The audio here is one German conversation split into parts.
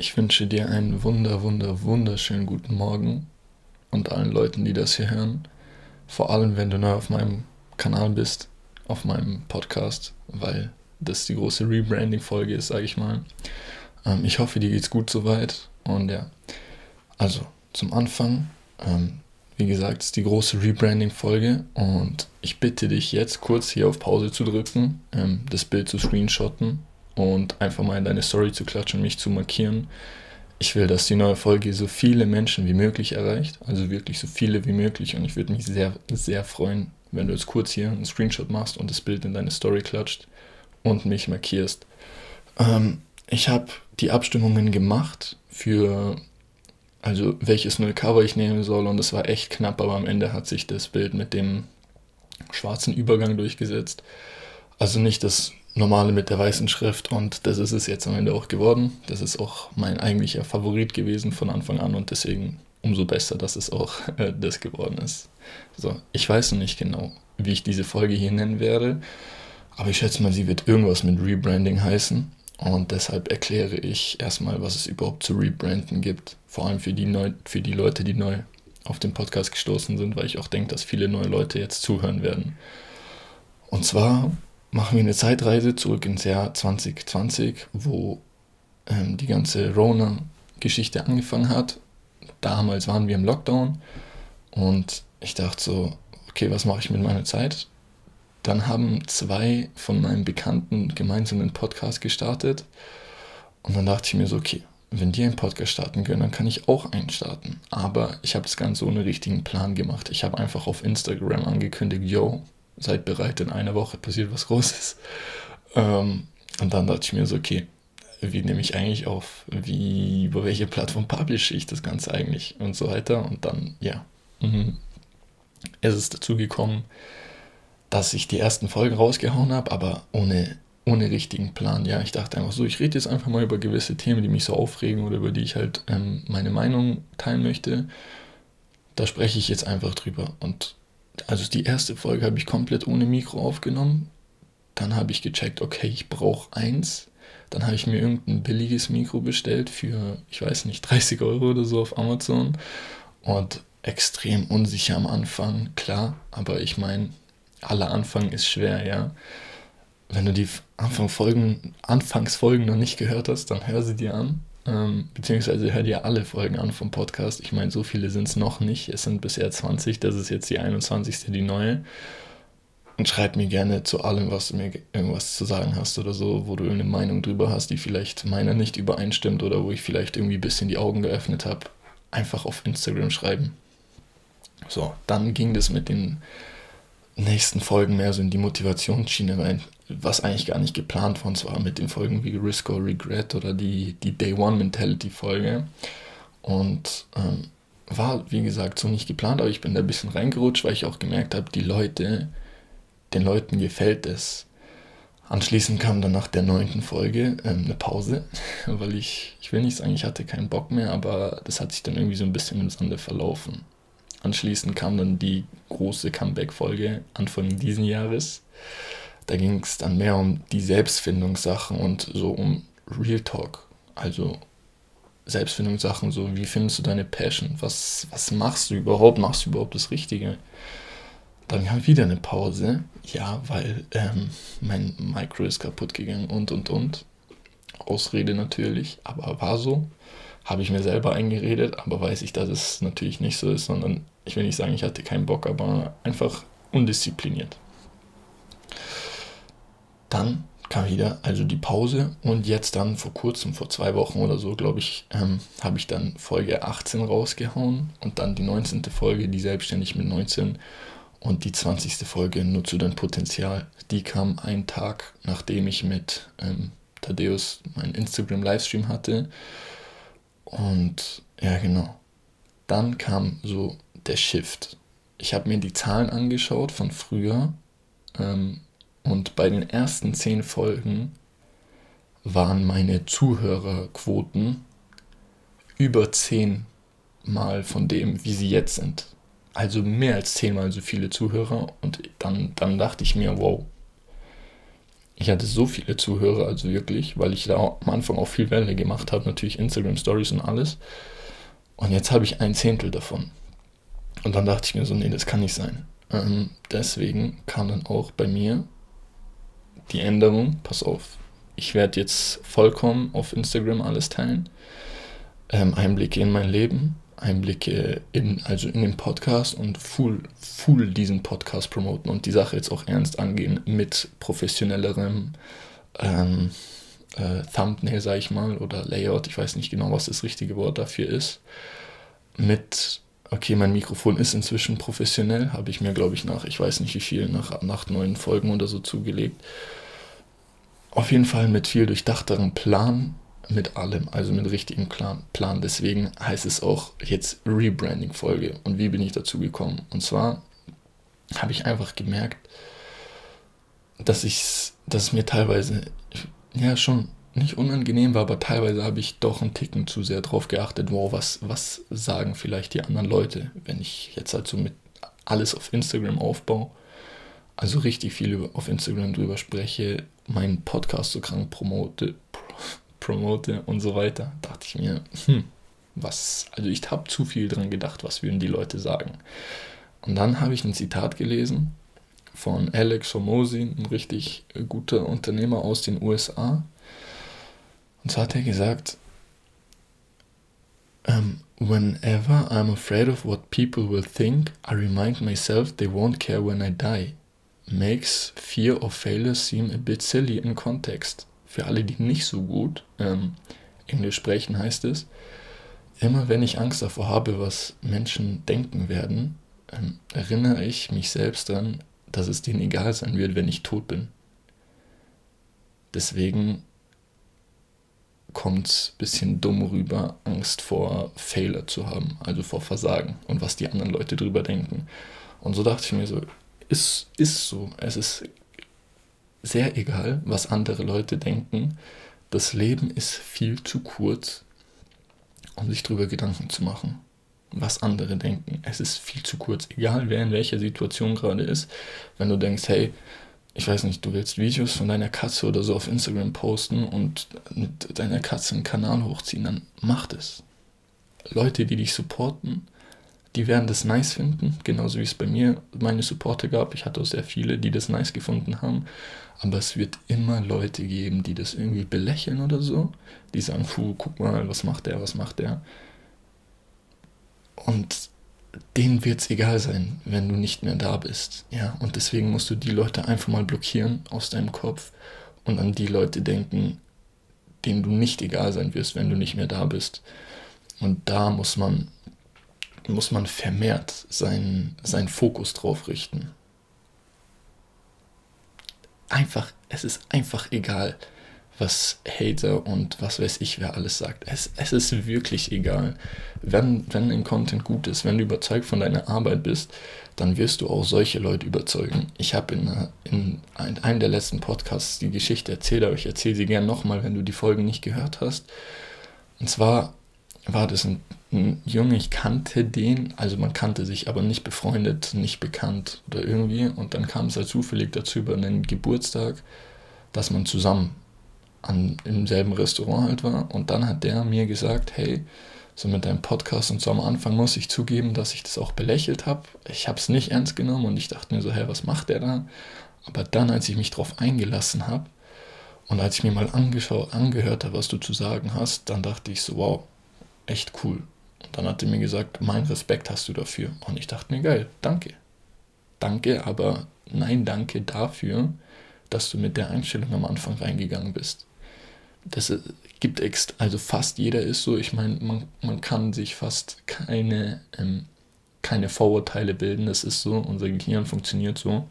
Ich wünsche dir einen wunder, wunder, wunderschönen guten Morgen und allen Leuten, die das hier hören. Vor allem, wenn du neu auf meinem Kanal bist, auf meinem Podcast, weil das die große Rebranding-Folge ist, sage ich mal. Ähm, ich hoffe, dir geht's gut soweit. Und ja, also zum Anfang, ähm, wie gesagt, ist die große Rebranding-Folge und ich bitte dich jetzt kurz hier auf Pause zu drücken, ähm, das Bild zu screenshotten und einfach mal in deine Story zu klatschen und mich zu markieren. Ich will, dass die neue Folge so viele Menschen wie möglich erreicht, also wirklich so viele wie möglich und ich würde mich sehr, sehr freuen, wenn du jetzt kurz hier einen Screenshot machst und das Bild in deine Story klatscht und mich markierst. Ähm, ich habe die Abstimmungen gemacht für, also welches neue Cover ich nehmen soll und es war echt knapp, aber am Ende hat sich das Bild mit dem schwarzen Übergang durchgesetzt. Also nicht das normale mit der weißen Schrift und das ist es jetzt am Ende auch geworden. Das ist auch mein eigentlicher Favorit gewesen von Anfang an und deswegen umso besser, dass es auch äh, das geworden ist. So, ich weiß noch nicht genau, wie ich diese Folge hier nennen werde, aber ich schätze mal, sie wird irgendwas mit Rebranding heißen und deshalb erkläre ich erstmal, was es überhaupt zu rebranden gibt, vor allem für die, neu, für die Leute, die neu auf den Podcast gestoßen sind, weil ich auch denke, dass viele neue Leute jetzt zuhören werden. Und zwar machen wir eine Zeitreise zurück ins Jahr 2020, wo ähm, die ganze Rona-Geschichte angefangen hat. Damals waren wir im Lockdown und ich dachte so, okay, was mache ich mit meiner Zeit? Dann haben zwei von meinen Bekannten gemeinsam einen Podcast gestartet und dann dachte ich mir so, okay, wenn die einen Podcast starten können, dann kann ich auch einen starten. Aber ich habe das Ganze ohne richtigen Plan gemacht. Ich habe einfach auf Instagram angekündigt, yo, seid bereit, in einer Woche passiert was Großes. Ähm, und dann dachte ich mir so, okay, wie nehme ich eigentlich auf, wie, über welche Plattform publische ich das Ganze eigentlich und so weiter. Und dann, ja, mhm. es ist dazu gekommen, dass ich die ersten Folgen rausgehauen habe, aber ohne, ohne richtigen Plan. Ja, ich dachte einfach so, ich rede jetzt einfach mal über gewisse Themen, die mich so aufregen oder über die ich halt ähm, meine Meinung teilen möchte. Da spreche ich jetzt einfach drüber. Und also die erste Folge habe ich komplett ohne Mikro aufgenommen. Dann habe ich gecheckt, okay, ich brauche eins. Dann habe ich mir irgendein billiges Mikro bestellt für, ich weiß nicht, 30 Euro oder so auf Amazon. Und extrem unsicher am Anfang, klar. Aber ich meine, aller Anfang ist schwer, ja. Wenn du die Anfangsfolgen, Anfangsfolgen noch nicht gehört hast, dann hör sie dir an. Ähm, beziehungsweise hör dir alle Folgen an vom Podcast. Ich meine, so viele sind es noch nicht. Es sind bisher 20, das ist jetzt die 21. die neue. Und schreib mir gerne zu allem, was du mir irgendwas zu sagen hast oder so, wo du irgendeine Meinung drüber hast, die vielleicht meiner nicht übereinstimmt oder wo ich vielleicht irgendwie ein bisschen die Augen geöffnet habe. Einfach auf Instagram schreiben. So, dann ging das mit den nächsten Folgen mehr so in die Motivationsschiene rein was eigentlich gar nicht geplant von uns war mit den Folgen wie Risk or Regret oder die, die Day One Mentality Folge. Und ähm, war, wie gesagt, so nicht geplant, aber ich bin da ein bisschen reingerutscht, weil ich auch gemerkt habe, die Leute, den Leuten gefällt es. Anschließend kam dann nach der neunten Folge ähm, eine Pause, weil ich, ich will nicht sagen, ich hatte keinen Bock mehr, aber das hat sich dann irgendwie so ein bisschen im Sande verlaufen. Anschließend kam dann die große Comeback-Folge Anfang diesen Jahres. Da ging es dann mehr um die Selbstfindungssachen und so um Real Talk. Also Selbstfindungssachen, so wie findest du deine Passion? Was, was machst du überhaupt? Machst du überhaupt das Richtige? Dann kam wieder eine Pause. Ja, weil ähm, mein Micro ist kaputt gegangen und und und. Ausrede natürlich, aber war so. Habe ich mir selber eingeredet, aber weiß ich, dass es natürlich nicht so ist, sondern ich will nicht sagen, ich hatte keinen Bock, aber einfach undiszipliniert. Dann kam wieder also die Pause und jetzt dann vor kurzem, vor zwei Wochen oder so, glaube ich, ähm, habe ich dann Folge 18 rausgehauen und dann die 19. Folge, die selbstständig mit 19 und die 20. Folge nur zu dein Potenzial. Die kam einen Tag, nachdem ich mit ähm, Thaddeus meinen Instagram-Livestream hatte. Und ja, genau. Dann kam so der Shift. Ich habe mir die Zahlen angeschaut von früher. Ähm, und bei den ersten zehn Folgen waren meine Zuhörerquoten über zehnmal von dem, wie sie jetzt sind. Also mehr als zehnmal so viele Zuhörer. Und dann, dann dachte ich mir, wow, ich hatte so viele Zuhörer, also wirklich, weil ich da am Anfang auch viel Welle gemacht habe, natürlich Instagram Stories und alles. Und jetzt habe ich ein Zehntel davon. Und dann dachte ich mir so, nee, das kann nicht sein. Ähm, deswegen kam dann auch bei mir die Änderung, pass auf, ich werde jetzt vollkommen auf Instagram alles teilen. Ähm, Einblicke in mein Leben, Einblicke in, also in den Podcast und full, full diesen Podcast promoten und die Sache jetzt auch ernst angehen mit professionellerem ähm, äh, Thumbnail, sag ich mal, oder Layout, ich weiß nicht genau, was das richtige Wort dafür ist. Mit, okay, mein Mikrofon ist inzwischen professionell, habe ich mir, glaube ich, nach, ich weiß nicht wie viel, nach, nach neun Folgen oder so zugelegt. Auf jeden Fall mit viel durchdachterem Plan mit allem, also mit richtigem Plan. Plan. Deswegen heißt es auch jetzt Rebranding-Folge. Und wie bin ich dazu gekommen? Und zwar habe ich einfach gemerkt, dass ich dass es mir teilweise ja schon nicht unangenehm war, aber teilweise habe ich doch einen Ticken zu sehr drauf geachtet, wow, was, was sagen vielleicht die anderen Leute, wenn ich jetzt halt so mit alles auf Instagram aufbaue, also richtig viel auf Instagram drüber spreche, meinen Podcast so krank promote, promote und so weiter, dachte ich mir, hm, was, also ich habe zu viel dran gedacht, was würden die Leute sagen. Und dann habe ich ein Zitat gelesen von Alex Hormozy, ein richtig guter Unternehmer aus den USA. Und zwar hat er gesagt, um, ähm, Whenever I'm afraid of what people will think, I remind myself they won't care when I die. Makes fear of failure seem a bit silly in context für alle, die nicht so gut ähm, Englisch sprechen, heißt es, immer wenn ich Angst davor habe, was Menschen denken werden, ähm, erinnere ich mich selbst daran, dass es denen egal sein wird, wenn ich tot bin. Deswegen kommt es ein bisschen dumm rüber, Angst vor Fehler zu haben, also vor Versagen und was die anderen Leute drüber denken. Und so dachte ich mir so, ist, ist so. Es ist sehr egal, was andere Leute denken. Das Leben ist viel zu kurz, um sich darüber Gedanken zu machen, was andere denken. Es ist viel zu kurz, egal wer in welcher Situation gerade ist. Wenn du denkst, hey, ich weiß nicht, du willst Videos von deiner Katze oder so auf Instagram posten und mit deiner Katze einen Kanal hochziehen, dann mach das. Leute, die dich supporten, die werden das nice finden, genauso wie es bei mir meine Supporter gab. Ich hatte auch sehr viele, die das nice gefunden haben. Aber es wird immer Leute geben, die das irgendwie belächeln oder so. Die sagen, puh, guck mal, was macht der, was macht der. Und denen wird es egal sein, wenn du nicht mehr da bist. Ja, und deswegen musst du die Leute einfach mal blockieren aus deinem Kopf und an die Leute denken, denen du nicht egal sein wirst, wenn du nicht mehr da bist. Und da muss man muss man vermehrt seinen, seinen Fokus drauf richten. Einfach, es ist einfach egal, was Hater und was weiß ich, wer alles sagt. Es, es ist wirklich egal. Wenn, wenn ein Content gut ist, wenn du überzeugt von deiner Arbeit bist, dann wirst du auch solche Leute überzeugen. Ich habe in, in einem der letzten Podcasts die Geschichte erzählt, aber ich erzähle sie gern nochmal, wenn du die Folge nicht gehört hast. Und zwar war das ein ein Junge, ich kannte den, also man kannte sich, aber nicht befreundet, nicht bekannt oder irgendwie. Und dann kam es halt zufällig dazu über einen Geburtstag, dass man zusammen an, im selben Restaurant halt war. Und dann hat der mir gesagt, hey, so mit deinem Podcast und so am Anfang muss ich zugeben, dass ich das auch belächelt habe. Ich habe es nicht ernst genommen und ich dachte mir so, hey, was macht der da? Aber dann, als ich mich darauf eingelassen habe und als ich mir mal angeschaut, angehört habe, was du zu sagen hast, dann dachte ich so, wow, echt cool. Und dann hat er mir gesagt, mein Respekt hast du dafür. Und ich dachte mir, geil, danke. Danke, aber nein, danke dafür, dass du mit der Einstellung am Anfang reingegangen bist. Das gibt extra, also fast jeder ist so. Ich meine, man, man kann sich fast keine, ähm, keine Vorurteile bilden. Das ist so, unser Gehirn funktioniert so.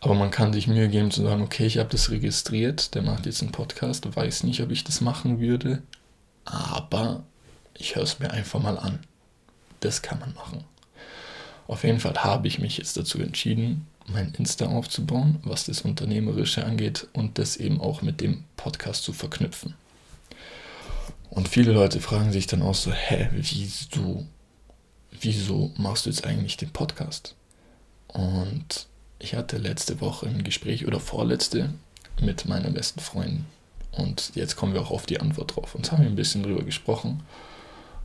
Aber man kann sich Mühe geben zu sagen, okay, ich habe das registriert, der macht jetzt einen Podcast, weiß nicht, ob ich das machen würde, aber ich höre es mir einfach mal an. Das kann man machen. Auf jeden Fall habe ich mich jetzt dazu entschieden, mein Insta aufzubauen, was das Unternehmerische angeht und das eben auch mit dem Podcast zu verknüpfen. Und viele Leute fragen sich dann auch so, hä, wieso, wieso machst du jetzt eigentlich den Podcast? Und ich hatte letzte Woche ein Gespräch oder vorletzte mit meiner besten Freundin. Und jetzt kommen wir auch auf die Antwort drauf. Und haben wir ein bisschen drüber gesprochen.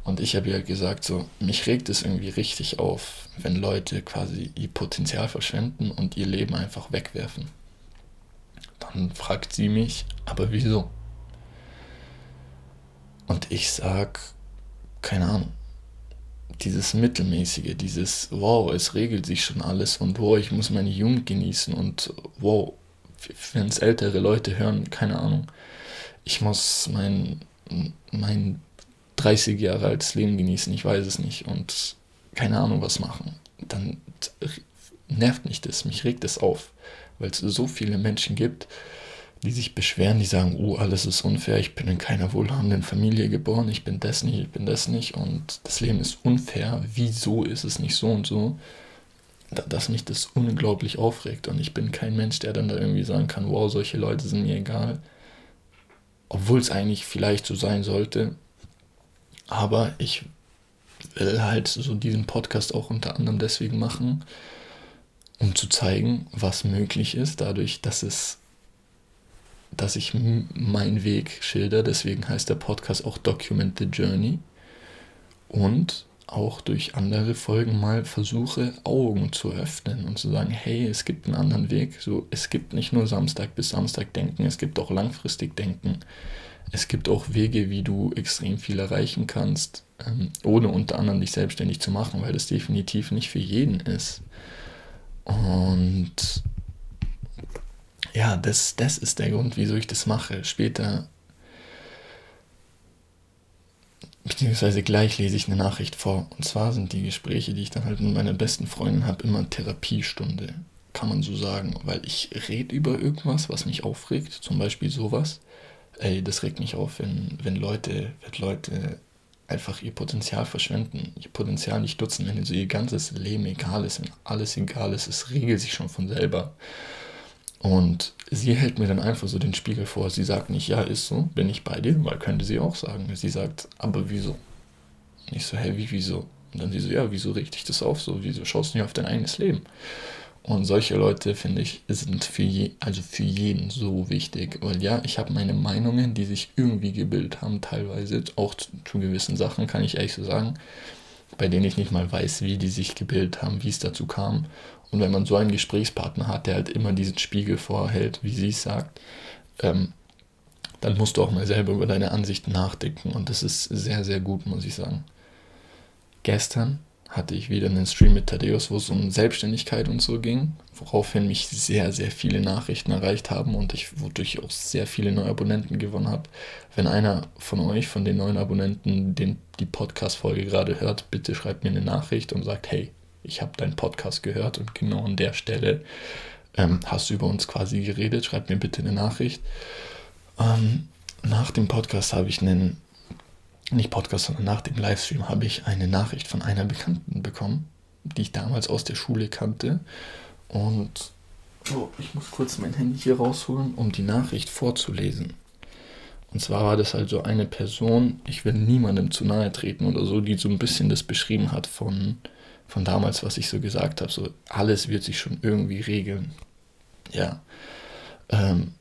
Und ich habe ja gesagt, so, mich regt es irgendwie richtig auf, wenn Leute quasi ihr Potenzial verschwenden und ihr Leben einfach wegwerfen. Dann fragt sie mich, aber wieso? Und ich sag, keine Ahnung, dieses Mittelmäßige, dieses, wow, es regelt sich schon alles und wow, ich muss meine Jugend genießen und wow, wenn es ältere Leute hören, keine Ahnung, ich muss mein, mein 30 Jahre altes Leben genießen, ich weiß es nicht und keine Ahnung was machen, dann nervt mich das, mich regt es auf, weil es so viele Menschen gibt, die sich beschweren, die sagen, oh, alles ist unfair, ich bin in keiner wohlhabenden Familie geboren, ich bin das nicht, ich bin das nicht und das Leben ist unfair, wieso ist es nicht so und so, dass mich das unglaublich aufregt und ich bin kein Mensch, der dann da irgendwie sagen kann, wow, solche Leute sind mir egal, obwohl es eigentlich vielleicht so sein sollte, aber ich will halt so diesen Podcast auch unter anderem deswegen machen, um zu zeigen, was möglich ist, dadurch, dass es dass ich meinen Weg schilder. Deswegen heißt der Podcast auch Document the Journey. Und auch durch andere Folgen mal versuche, Augen zu öffnen und zu sagen, hey, es gibt einen anderen Weg. So, es gibt nicht nur Samstag bis Samstag denken, es gibt auch langfristig denken. Es gibt auch Wege, wie du extrem viel erreichen kannst, ähm, ohne unter anderem dich selbstständig zu machen, weil das definitiv nicht für jeden ist. Und ja, das, das ist der Grund, wieso ich das mache. Später, beziehungsweise gleich lese ich eine Nachricht vor. Und zwar sind die Gespräche, die ich dann halt mit meiner besten Freundin habe, immer Therapiestunde, kann man so sagen. Weil ich rede über irgendwas, was mich aufregt, zum Beispiel sowas. Ey, das regt mich auf, wenn, wenn Leute, wenn Leute einfach ihr Potenzial verschwenden, ihr Potenzial nicht nutzen, wenn so ihr ganzes Leben egal ist, wenn alles egal ist, es regelt sich schon von selber. Und sie hält mir dann einfach so den Spiegel vor. Sie sagt nicht, ja, ist so, bin ich bei dir, weil könnte sie auch sagen. Sie sagt, aber wieso? Ich so, hä, wie, wieso? Und dann sie so, ja, wieso richte ich das auf so? Wieso schaust du nicht auf dein eigenes Leben? Und solche Leute, finde ich, sind für, je, also für jeden so wichtig. Weil ja, ich habe meine Meinungen, die sich irgendwie gebildet haben, teilweise, auch zu, zu gewissen Sachen, kann ich ehrlich so sagen, bei denen ich nicht mal weiß, wie die sich gebildet haben, wie es dazu kam. Und wenn man so einen Gesprächspartner hat, der halt immer diesen Spiegel vorhält, wie sie es sagt, ähm, dann musst du auch mal selber über deine Ansichten nachdenken. Und das ist sehr, sehr gut, muss ich sagen. Gestern hatte ich wieder einen Stream mit Thaddeus, wo es um Selbstständigkeit und so ging, woraufhin mich sehr, sehr viele Nachrichten erreicht haben und ich wodurch auch sehr viele neue Abonnenten gewonnen habe. Wenn einer von euch, von den neuen Abonnenten, den, die Podcast-Folge gerade hört, bitte schreibt mir eine Nachricht und sagt, hey, ich habe deinen Podcast gehört und genau an der Stelle ähm, hast du über uns quasi geredet. Schreib mir bitte eine Nachricht. Ähm, nach dem Podcast habe ich einen, nicht Podcast, sondern nach dem Livestream habe ich eine Nachricht von einer Bekannten bekommen, die ich damals aus der Schule kannte. Und oh, ich muss kurz mein Handy hier rausholen, um die Nachricht vorzulesen. Und zwar war das halt so eine Person, ich will niemandem zu nahe treten oder so, die so ein bisschen das beschrieben hat von von damals, was ich so gesagt habe. So, alles wird sich schon irgendwie regeln. Ja. Ähm,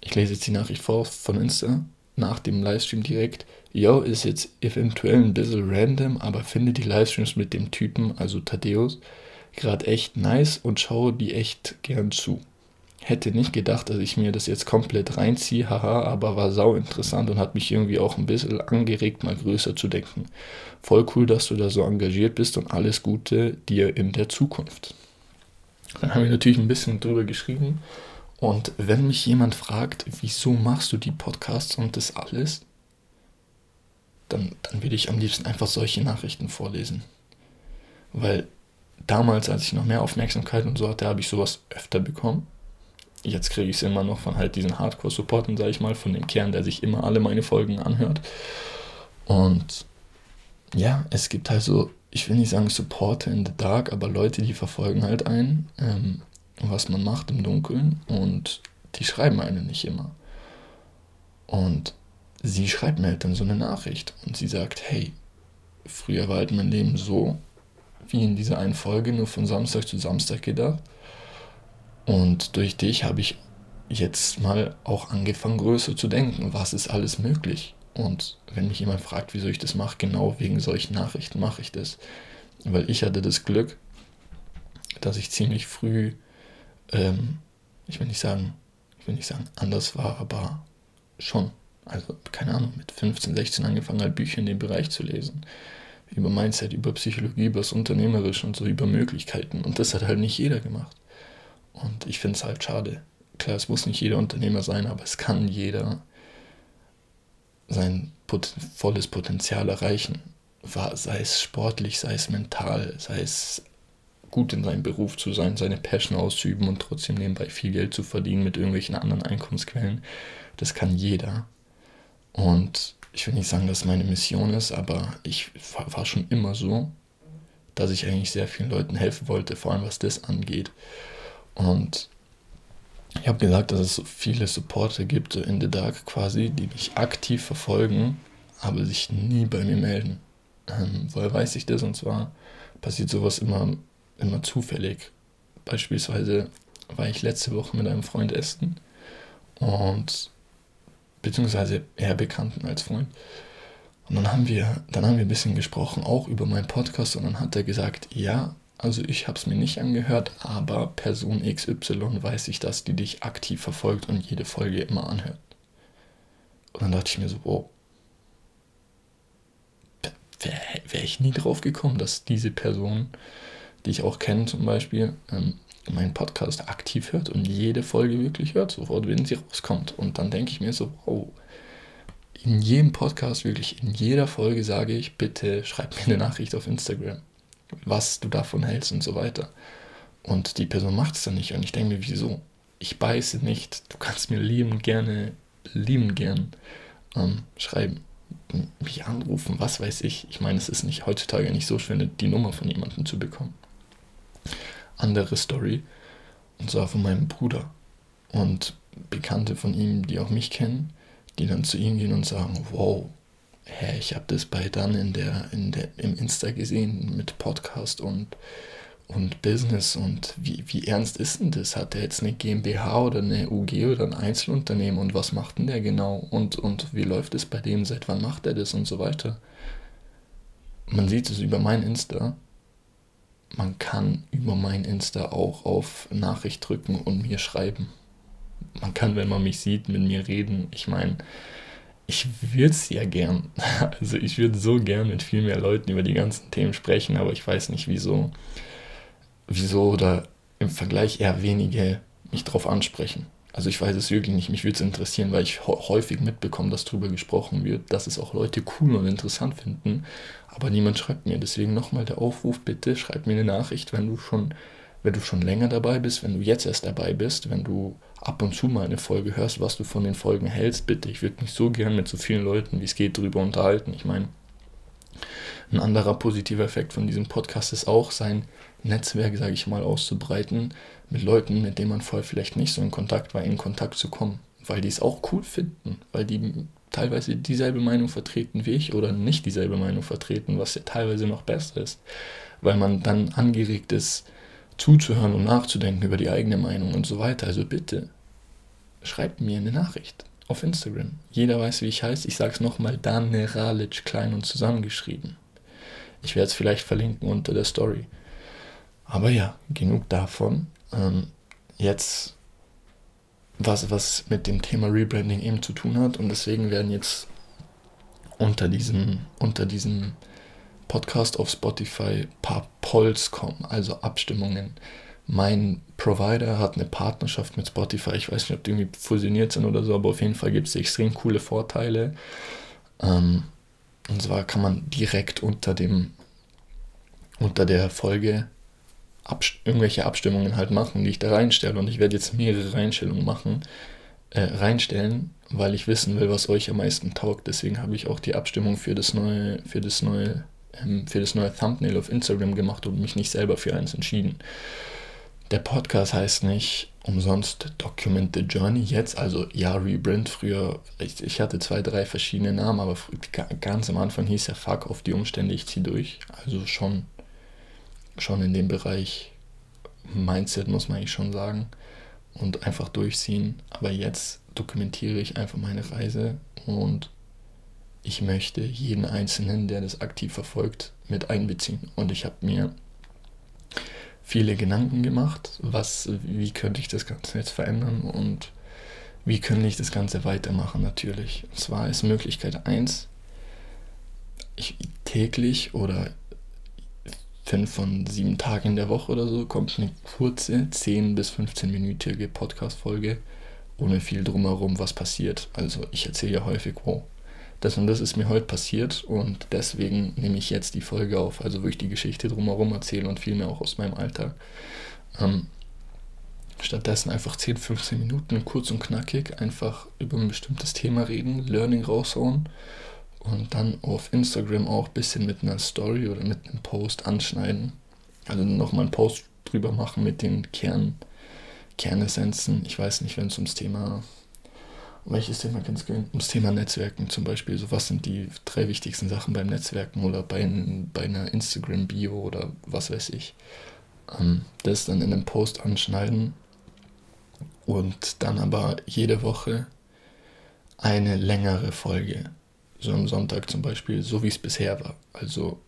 ich lese jetzt die Nachricht vor von Insta nach dem Livestream direkt. Yo, ist jetzt eventuell ein bisschen random, aber finde die Livestreams mit dem Typen, also Thaddeus, gerade echt nice und schaue die echt gern zu. Hätte nicht gedacht, dass ich mir das jetzt komplett reinziehe, haha, aber war sau interessant und hat mich irgendwie auch ein bisschen angeregt, mal größer zu denken. Voll cool, dass du da so engagiert bist und alles Gute dir in der Zukunft. Dann haben wir natürlich ein bisschen drüber geschrieben. Und wenn mich jemand fragt, wieso machst du die Podcasts und das alles, dann, dann würde ich am liebsten einfach solche Nachrichten vorlesen. Weil damals, als ich noch mehr Aufmerksamkeit und so hatte, habe ich sowas öfter bekommen jetzt kriege ich es immer noch von halt diesen Hardcore-Supporten, sage ich mal, von dem Kern, der sich immer alle meine Folgen anhört. Und ja, es gibt halt so, ich will nicht sagen Supporter in the Dark, aber Leute, die verfolgen halt einen, ähm, was man macht im Dunkeln und die schreiben einen nicht immer. Und sie schreibt mir halt dann so eine Nachricht und sie sagt, hey, früher war halt mein Leben so, wie in dieser einen Folge, nur von Samstag zu Samstag gedacht. Und durch dich habe ich jetzt mal auch angefangen, größer zu denken. Was ist alles möglich? Und wenn mich jemand fragt, wieso ich das mache, genau wegen solchen Nachrichten mache ich das. Weil ich hatte das Glück, dass ich ziemlich früh, ähm, ich will nicht sagen, ich will nicht sagen anders war, aber schon. Also, keine Ahnung, mit 15, 16 angefangen halt Bücher in dem Bereich zu lesen. Über Mindset, über Psychologie, über das Unternehmerische und so, über Möglichkeiten. Und das hat halt nicht jeder gemacht. Und ich finde es halt schade. Klar, es muss nicht jeder Unternehmer sein, aber es kann jeder sein pot volles Potenzial erreichen. Sei es sportlich, sei es mental, sei es gut in seinem Beruf zu sein, seine Passion auszuüben und trotzdem nebenbei viel Geld zu verdienen mit irgendwelchen anderen Einkommensquellen. Das kann jeder. Und ich will nicht sagen, dass es meine Mission ist, aber ich war schon immer so, dass ich eigentlich sehr vielen Leuten helfen wollte, vor allem was das angeht. Und ich habe gesagt, dass es so viele Supporter gibt, so in the Dark quasi, die mich aktiv verfolgen, aber sich nie bei mir melden. Ähm, woher weiß ich das? Und zwar passiert sowas immer, immer zufällig. Beispielsweise war ich letzte Woche mit einem Freund essen und beziehungsweise eher Bekannten als Freund. Und dann haben wir, dann haben wir ein bisschen gesprochen, auch über meinen Podcast, und dann hat er gesagt, ja, also ich habe es mir nicht angehört, aber Person XY weiß ich, dass die dich aktiv verfolgt und jede Folge immer anhört. Und dann dachte ich mir so, wow, wäre wär ich nie drauf gekommen, dass diese Person, die ich auch kenne zum Beispiel, ähm, meinen Podcast aktiv hört und jede Folge wirklich hört, sofort, wenn sie rauskommt. Und dann denke ich mir so, wow, in jedem Podcast, wirklich in jeder Folge sage ich, bitte schreib mir eine Nachricht auf Instagram was du davon hältst und so weiter. Und die Person macht es dann nicht. Und ich denke mir, wieso? Ich beiße nicht. Du kannst mir lieben gerne, lieben gern ähm, schreiben, mich anrufen, was weiß ich. Ich meine, es ist nicht heutzutage nicht so schwer, die Nummer von jemandem zu bekommen. Andere Story, und zwar von meinem Bruder. Und Bekannte von ihm, die auch mich kennen, die dann zu ihm gehen und sagen, wow, hä, ich habe das bei dann in der, in der, im Insta gesehen mit Podcast und, und Business und wie, wie ernst ist denn das? Hat der jetzt eine GmbH oder eine UG oder ein Einzelunternehmen und was macht denn der genau? Und, und wie läuft es bei dem? Seit wann macht er das und so weiter? Man sieht es über mein Insta. Man kann über mein Insta auch auf Nachricht drücken und mir schreiben. Man kann, wenn man mich sieht, mit mir reden. Ich meine, ich würde es ja gern. Also ich würde so gern mit viel mehr Leuten über die ganzen Themen sprechen, aber ich weiß nicht wieso. Wieso oder im Vergleich eher wenige mich drauf ansprechen. Also ich weiß es wirklich nicht, mich würde es interessieren, weil ich häufig mitbekomme, dass darüber gesprochen wird, dass es auch Leute cool und interessant finden, aber niemand schreibt mir. Deswegen nochmal der Aufruf, bitte schreib mir eine Nachricht, wenn du schon wenn du schon länger dabei bist, wenn du jetzt erst dabei bist, wenn du ab und zu mal eine Folge hörst, was du von den Folgen hältst, bitte. Ich würde mich so gern mit so vielen Leuten, wie es geht, darüber unterhalten. Ich meine, ein anderer positiver Effekt von diesem Podcast ist auch, sein Netzwerk, sage ich mal, auszubreiten, mit Leuten, mit denen man vorher vielleicht nicht so in Kontakt war, in Kontakt zu kommen, weil die es auch cool finden, weil die teilweise dieselbe Meinung vertreten wie ich oder nicht dieselbe Meinung vertreten, was ja teilweise noch besser ist, weil man dann angeregt ist, zuzuhören und nachzudenken über die eigene Meinung und so weiter. Also bitte, schreibt mir eine Nachricht auf Instagram. Jeder weiß, wie ich heiße. Ich sage es nochmal, Dane Ralic, klein und zusammengeschrieben. Ich werde es vielleicht verlinken unter der Story. Aber ja, genug davon. Ähm, jetzt was, was mit dem Thema Rebranding eben zu tun hat. Und deswegen werden jetzt unter diesem, unter diesem Podcast auf Spotify ein paar Polls kommen, also Abstimmungen. Mein Provider hat eine Partnerschaft mit Spotify. Ich weiß nicht, ob die irgendwie fusioniert sind oder so, aber auf jeden Fall gibt es extrem coole Vorteile. Ähm, und zwar kann man direkt unter dem unter der Folge Abst irgendwelche Abstimmungen halt machen, die ich da reinstelle. Und ich werde jetzt mehrere Reinstellungen machen, äh, reinstellen, weil ich wissen will, was euch am meisten taugt. Deswegen habe ich auch die Abstimmung für das neue, für das neue ähm, für das neue Thumbnail auf Instagram gemacht und mich nicht selber für eins entschieden. Der Podcast heißt nicht umsonst Document the Journey jetzt, also ja, Rebrand. Früher, ich, ich hatte zwei, drei verschiedene Namen, aber ganz am Anfang hieß er Fuck auf die Umstände, ich zieh durch. Also schon, schon in dem Bereich Mindset, muss man eigentlich schon sagen. und einfach durchziehen. Aber jetzt dokumentiere ich einfach meine Reise und ich möchte jeden Einzelnen, der das aktiv verfolgt, mit einbeziehen. Und ich habe mir viele Gedanken gemacht, was, wie könnte ich das Ganze jetzt verändern und wie könnte ich das Ganze weitermachen natürlich. Und zwar ist Möglichkeit 1, ich täglich oder fünf von sieben Tagen in der Woche oder so kommt eine kurze 10 bis 15-minütige Podcast-Folge ohne viel drumherum, was passiert. Also ich erzähle ja häufig, wow, das und das ist mir heute passiert und deswegen nehme ich jetzt die Folge auf, also wo ich die Geschichte drumherum erzähle und viel mehr auch aus meinem Alltag. Ähm, stattdessen einfach 10, 15 Minuten kurz und knackig einfach über ein bestimmtes Thema reden, Learning raushauen und dann auf Instagram auch ein bisschen mit einer Story oder mit einem Post anschneiden. Also nochmal einen Post drüber machen mit den Kern, Kernessenzen. Ich weiß nicht, wenn es ums Thema, welches Thema kann es gehen? Ums Thema Netzwerken zum Beispiel. So, was sind die drei wichtigsten Sachen beim Netzwerken oder bei, bei einer Instagram-Bio oder was weiß ich. Ähm, das dann in einem Post anschneiden und dann aber jede Woche eine längere Folge so am Sonntag zum Beispiel, so wie es bisher war. Also,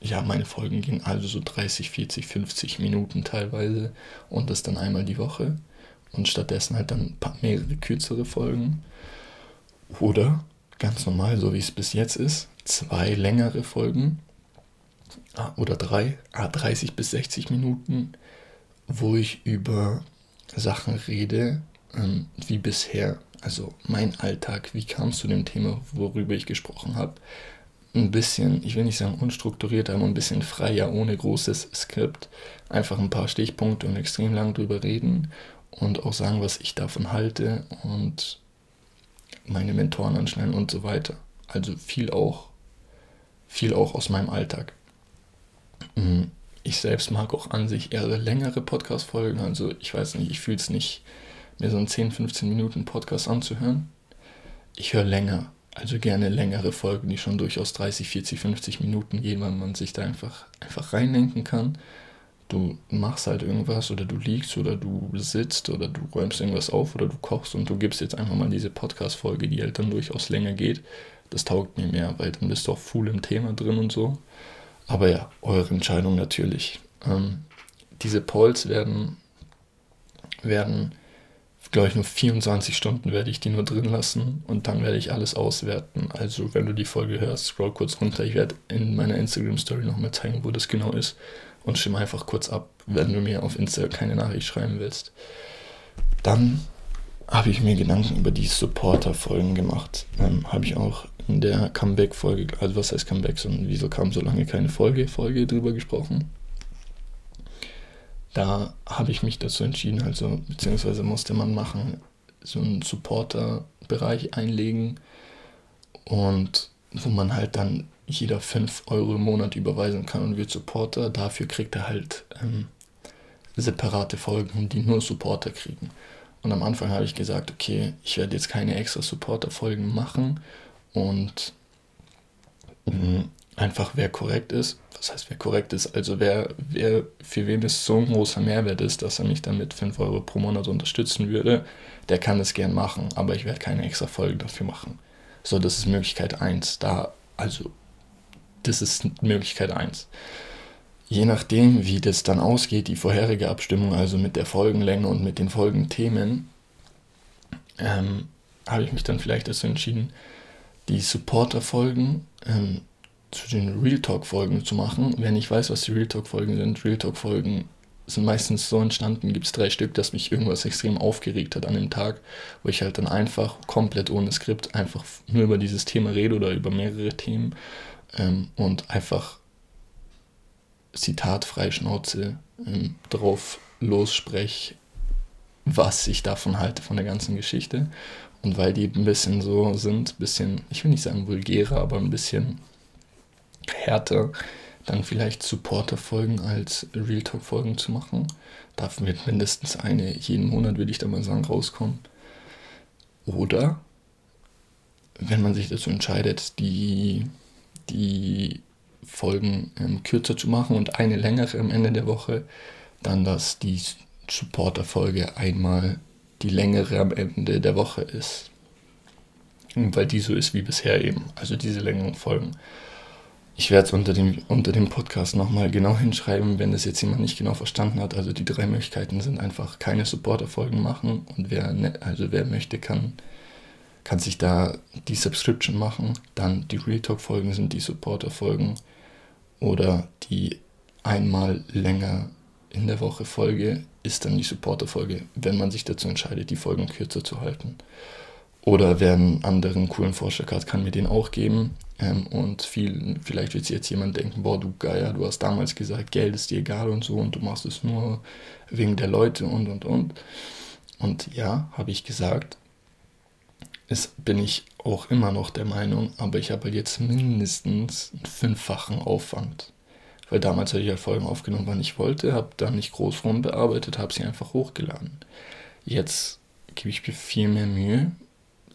ja, meine Folgen gehen also so 30, 40, 50 Minuten teilweise und das dann einmal die Woche. Und stattdessen halt dann mehrere kürzere Folgen. Oder ganz normal, so wie es bis jetzt ist, zwei längere Folgen ah, oder drei, 30 ah, bis 60 Minuten, wo ich über Sachen rede, ähm, wie bisher also mein Alltag, wie kam es zu dem Thema, worüber ich gesprochen habe, ein bisschen, ich will nicht sagen unstrukturiert, aber ein bisschen freier, ohne großes Skript. Einfach ein paar Stichpunkte und extrem lang drüber reden und auch sagen, was ich davon halte und meine Mentoren anschneiden und so weiter. Also viel auch, viel auch aus meinem Alltag. Mhm. Ich selbst mag auch an sich eher längere Podcast-Folgen, also ich weiß nicht, ich fühle es nicht mir so einen 10, 15 Minuten Podcast anzuhören. Ich höre länger, also gerne längere Folgen, die schon durchaus 30, 40, 50 Minuten gehen, weil man sich da einfach, einfach reindenken kann. Du machst halt irgendwas oder du liegst oder du sitzt oder du räumst irgendwas auf oder du kochst und du gibst jetzt einfach mal diese Podcast-Folge, die halt dann durchaus länger geht. Das taugt mir mehr, weil dann bist du auch full im Thema drin und so. Aber ja, eure Entscheidung natürlich. Ähm, diese Polls werden, werden glaube ich, nur 24 Stunden werde ich die nur drin lassen und dann werde ich alles auswerten. Also, wenn du die Folge hörst, scroll kurz runter. Ich werde in meiner Instagram-Story nochmal zeigen, wo das genau ist und stimme einfach kurz ab, wenn du mir auf Insta keine Nachricht schreiben willst. Dann habe ich mir Gedanken über die Supporter-Folgen gemacht. Ähm, habe ich auch in der Comeback-Folge, also was heißt Comeback, sondern wieso kam so lange keine Folge, Folge drüber gesprochen da habe ich mich dazu entschieden, also beziehungsweise musste man machen, so einen Supporter-Bereich einlegen und wo man halt dann jeder 5 Euro im Monat überweisen kann und wird Supporter. Dafür kriegt er halt ähm, separate Folgen, die nur Supporter kriegen. Und am Anfang habe ich gesagt, okay, ich werde jetzt keine extra Supporter-Folgen machen und ähm, einfach wer korrekt ist. Was heißt, wer korrekt ist? Also wer, wer für wen es so ein großer Mehrwert ist, dass er mich dann mit 5 Euro pro Monat unterstützen würde, der kann es gern machen, aber ich werde keine extra Folge dafür machen. So, das ist Möglichkeit 1. Da, also, das ist Möglichkeit 1. Je nachdem, wie das dann ausgeht, die vorherige Abstimmung, also mit der Folgenlänge und mit den Folgenthemen, ähm, habe ich mich dann vielleicht dazu entschieden, die Supporter-Folgen ähm, zu den Real Talk-Folgen zu machen. Wenn ich weiß, was die Real Talk-Folgen sind, Real Talk-Folgen sind meistens so entstanden, gibt es drei Stück, dass mich irgendwas extrem aufgeregt hat an dem Tag, wo ich halt dann einfach komplett ohne Skript einfach nur über dieses Thema rede oder über mehrere Themen ähm, und einfach zitatfrei Schnauze ähm, drauf losspreche, was ich davon halte, von der ganzen Geschichte. Und weil die ein bisschen so sind, ein bisschen, ich will nicht sagen vulgärer, aber ein bisschen härter, dann vielleicht Supporter-Folgen als Real Talk-Folgen zu machen. Davon wird mindestens eine jeden Monat, würde ich da mal sagen, rauskommen. Oder wenn man sich dazu entscheidet, die, die Folgen ähm, kürzer zu machen und eine längere am Ende der Woche, dann dass die Supporter-Folge einmal die längere am Ende der Woche ist. Weil die so ist wie bisher eben. Also diese längeren Folgen. Ich werde es unter dem, unter dem Podcast nochmal genau hinschreiben, wenn das jetzt jemand nicht genau verstanden hat. Also die drei Möglichkeiten sind einfach keine Supporter-Folgen machen und wer, ne, also wer möchte, kann, kann sich da die Subscription machen. Dann die Real Talk-Folgen sind die Supporter-Folgen oder die einmal länger in der Woche Folge ist dann die Supporter-Folge, wenn man sich dazu entscheidet, die Folgen kürzer zu halten. Oder wer einen anderen coolen Vorschlag hat, kann mir den auch geben. Ähm, und viel, vielleicht wird jetzt jemand denken, boah, du Geier, du hast damals gesagt, Geld ist dir egal und so und du machst es nur wegen der Leute und und und. Und ja, habe ich gesagt, ist, bin ich auch immer noch der Meinung, aber ich habe halt jetzt mindestens einen fünffachen Aufwand. Weil damals hatte ich halt Folgen aufgenommen, wann ich wollte, habe da nicht groß rumbearbeitet, habe sie einfach hochgeladen. Jetzt gebe ich mir viel mehr Mühe,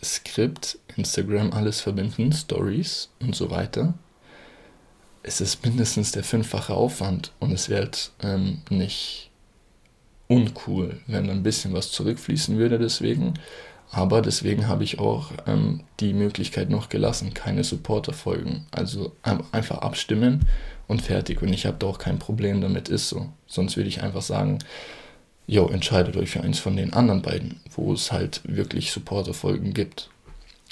Skript, Instagram, alles verbinden, Stories und so weiter. Es ist mindestens der fünffache Aufwand und es wird ähm, nicht uncool, wenn ein bisschen was zurückfließen würde deswegen. Aber deswegen habe ich auch ähm, die Möglichkeit noch gelassen, keine Supporter-Folgen. Also einfach abstimmen und fertig. Und ich habe da auch kein Problem damit, ist so. Sonst würde ich einfach sagen, jo, entscheidet euch für eins von den anderen beiden, wo es halt wirklich Supporter-Folgen gibt.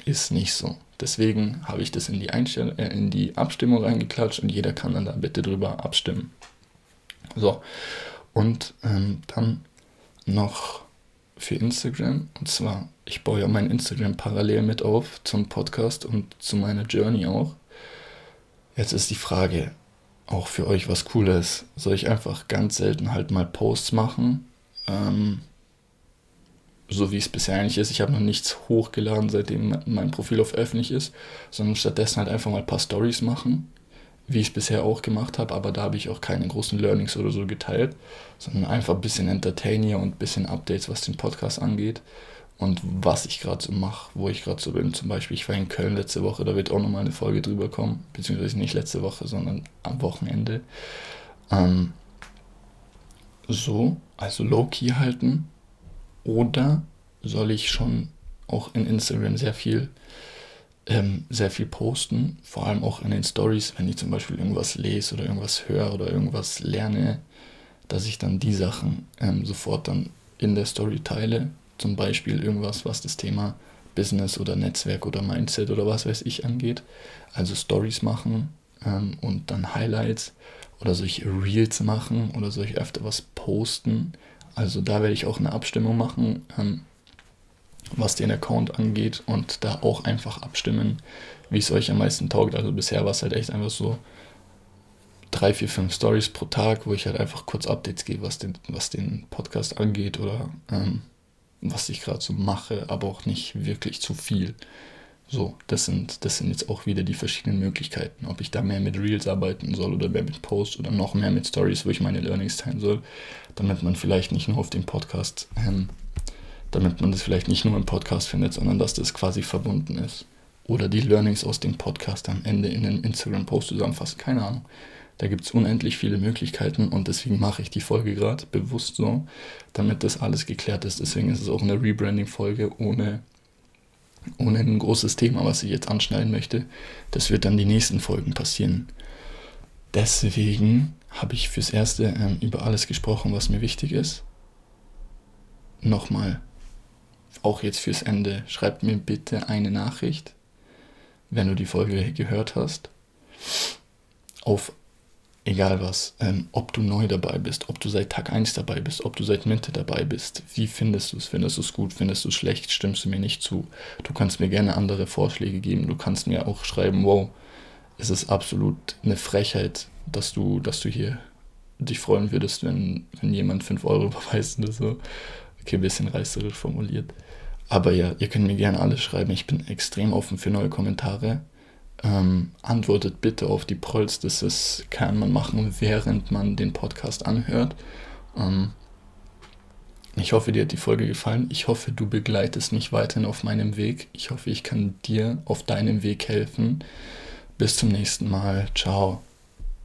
Ist nicht so. Deswegen habe ich das in die, Einstell äh, in die Abstimmung reingeklatscht und jeder kann dann da bitte drüber abstimmen. So, und ähm, dann noch für Instagram. Und zwar, ich baue ja mein Instagram parallel mit auf zum Podcast und zu meiner Journey auch. Jetzt ist die Frage, auch für euch was Cooles. Soll ich einfach ganz selten halt mal Posts machen? Ähm, so wie es bisher eigentlich ist. Ich habe noch nichts hochgeladen, seitdem mein Profil auf öffentlich ist, sondern stattdessen halt einfach mal ein paar Stories machen, wie ich es bisher auch gemacht habe, aber da habe ich auch keine großen Learnings oder so geteilt, sondern einfach ein bisschen Entertainer und ein bisschen Updates, was den Podcast angeht und was ich gerade so mache, wo ich gerade so bin. Zum Beispiel, ich war in Köln letzte Woche, da wird auch nochmal eine Folge drüber kommen, beziehungsweise nicht letzte Woche, sondern am Wochenende. Ähm, so, also low-key halten. Oder soll ich schon auch in Instagram sehr viel, ähm, sehr viel posten, vor allem auch in den Stories, wenn ich zum Beispiel irgendwas lese oder irgendwas höre oder irgendwas lerne, dass ich dann die Sachen ähm, sofort dann in der Story teile zum Beispiel irgendwas, was das Thema Business oder Netzwerk oder Mindset oder was weiß ich angeht. Also Stories machen ähm, und dann Highlights oder solche Reels machen oder soll ich öfter was posten. Also da werde ich auch eine Abstimmung machen, ähm, was den Account angeht und da auch einfach abstimmen, wie es euch am meisten taugt. Also bisher war es halt echt einfach so drei, vier, fünf Stories pro Tag, wo ich halt einfach kurz Updates gebe, was den, was den Podcast angeht oder ähm, was ich gerade so mache, aber auch nicht wirklich zu viel. So, das sind, das sind jetzt auch wieder die verschiedenen Möglichkeiten, ob ich da mehr mit Reels arbeiten soll oder mehr mit Posts oder noch mehr mit Stories, wo ich meine Learnings teilen soll, damit man vielleicht nicht nur auf dem Podcast, ähm, damit man das vielleicht nicht nur im Podcast findet, sondern dass das quasi verbunden ist. Oder die Learnings aus dem Podcast am Ende in einem Instagram-Post zusammenfassen, keine Ahnung. Da gibt es unendlich viele Möglichkeiten und deswegen mache ich die Folge gerade bewusst so, damit das alles geklärt ist. Deswegen ist es auch eine Rebranding-Folge ohne, ohne ein großes Thema, was ich jetzt anschneiden möchte. Das wird dann die nächsten Folgen passieren. Deswegen habe ich fürs Erste ähm, über alles gesprochen, was mir wichtig ist. Nochmal, auch jetzt fürs Ende, schreib mir bitte eine Nachricht, wenn du die Folge gehört hast, auf egal was, ähm, ob du neu dabei bist, ob du seit Tag 1 dabei bist, ob du seit Mitte dabei bist, wie findest du es? Findest du es gut? Findest du es schlecht? Stimmst du mir nicht zu? Du kannst mir gerne andere Vorschläge geben. Du kannst mir auch schreiben, wow, es ist absolut eine Frechheit, dass du, dass du hier dich freuen würdest, wenn, wenn jemand 5 Euro überweist oder so. Okay, ein bisschen reißerisch formuliert. Aber ja, ihr könnt mir gerne alles schreiben. Ich bin extrem offen für neue Kommentare. Ähm, antwortet bitte auf die Prolls, das kann man machen, während man den Podcast anhört. Ähm, ich hoffe, dir hat die Folge gefallen. Ich hoffe, du begleitest mich weiterhin auf meinem Weg. Ich hoffe, ich kann dir auf deinem Weg helfen. Bis zum nächsten Mal. Ciao.